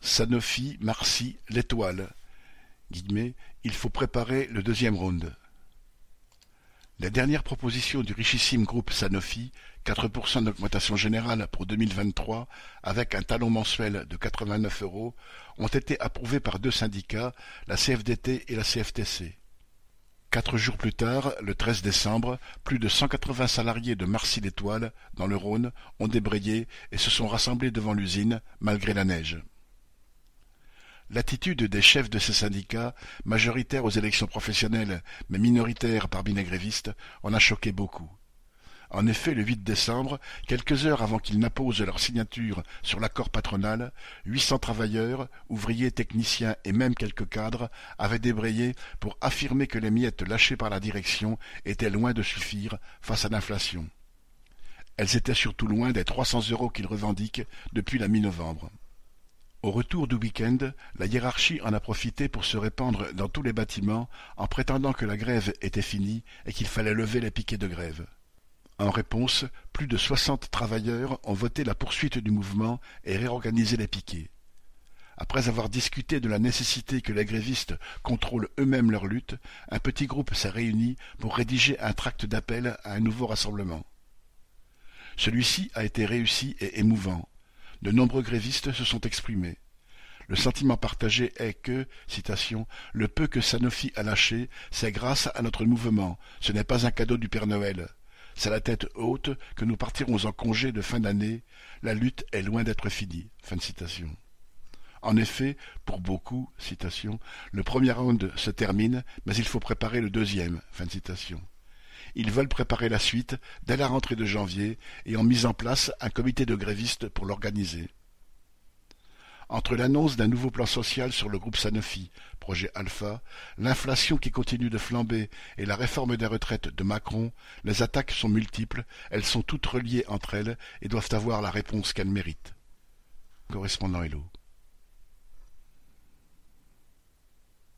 Sanofi, Marcy, L'Étoile. Il faut préparer le deuxième round. La dernière proposition du richissime groupe Sanofi, 4% d'augmentation générale pour 2023 avec un talon mensuel de 89 euros, ont été approuvées par deux syndicats, la CFDT et la CFTC. Quatre jours plus tard, le 13 décembre, plus de 180 salariés de Marcy-l'Étoile, dans le Rhône, ont débrayé et se sont rassemblés devant l'usine, malgré la neige. L'attitude des chefs de ces syndicats, majoritaires aux élections professionnelles mais minoritaires parmi les grévistes, en a choqué beaucoup. En effet, le 8 décembre, quelques heures avant qu'ils n'apposent leur signature sur l'accord patronal, huit cents travailleurs, ouvriers, techniciens et même quelques cadres avaient débrayé pour affirmer que les miettes lâchées par la direction étaient loin de suffire face à l'inflation. Elles étaient surtout loin des trois cents euros qu'ils revendiquent depuis la mi-novembre. Au retour du week-end, la hiérarchie en a profité pour se répandre dans tous les bâtiments en prétendant que la grève était finie et qu'il fallait lever les piquets de grève. En réponse, plus de soixante travailleurs ont voté la poursuite du mouvement et réorganisé les piquets. Après avoir discuté de la nécessité que les grévistes contrôlent eux-mêmes leur lutte, un petit groupe s'est réuni pour rédiger un tract d'appel à un nouveau rassemblement. Celui-ci a été réussi et émouvant. De nombreux grévistes se sont exprimés. Le sentiment partagé est que, citation, le peu que Sanofi a lâché, c'est grâce à notre mouvement, ce n'est pas un cadeau du Père Noël. C'est la tête haute que nous partirons en congé de fin d'année. La lutte est loin d'être finie. En effet, pour beaucoup, citation, le premier round se termine, mais il faut préparer le deuxième. Ils veulent préparer la suite dès la rentrée de janvier et ont mis en place un comité de grévistes pour l'organiser. Entre l'annonce d'un nouveau plan social sur le groupe Sanofi, projet Alpha, l'inflation qui continue de flamber et la réforme des retraites de Macron, les attaques sont multiples, elles sont toutes reliées entre elles et doivent avoir la réponse qu'elles méritent. Correspondant Hello.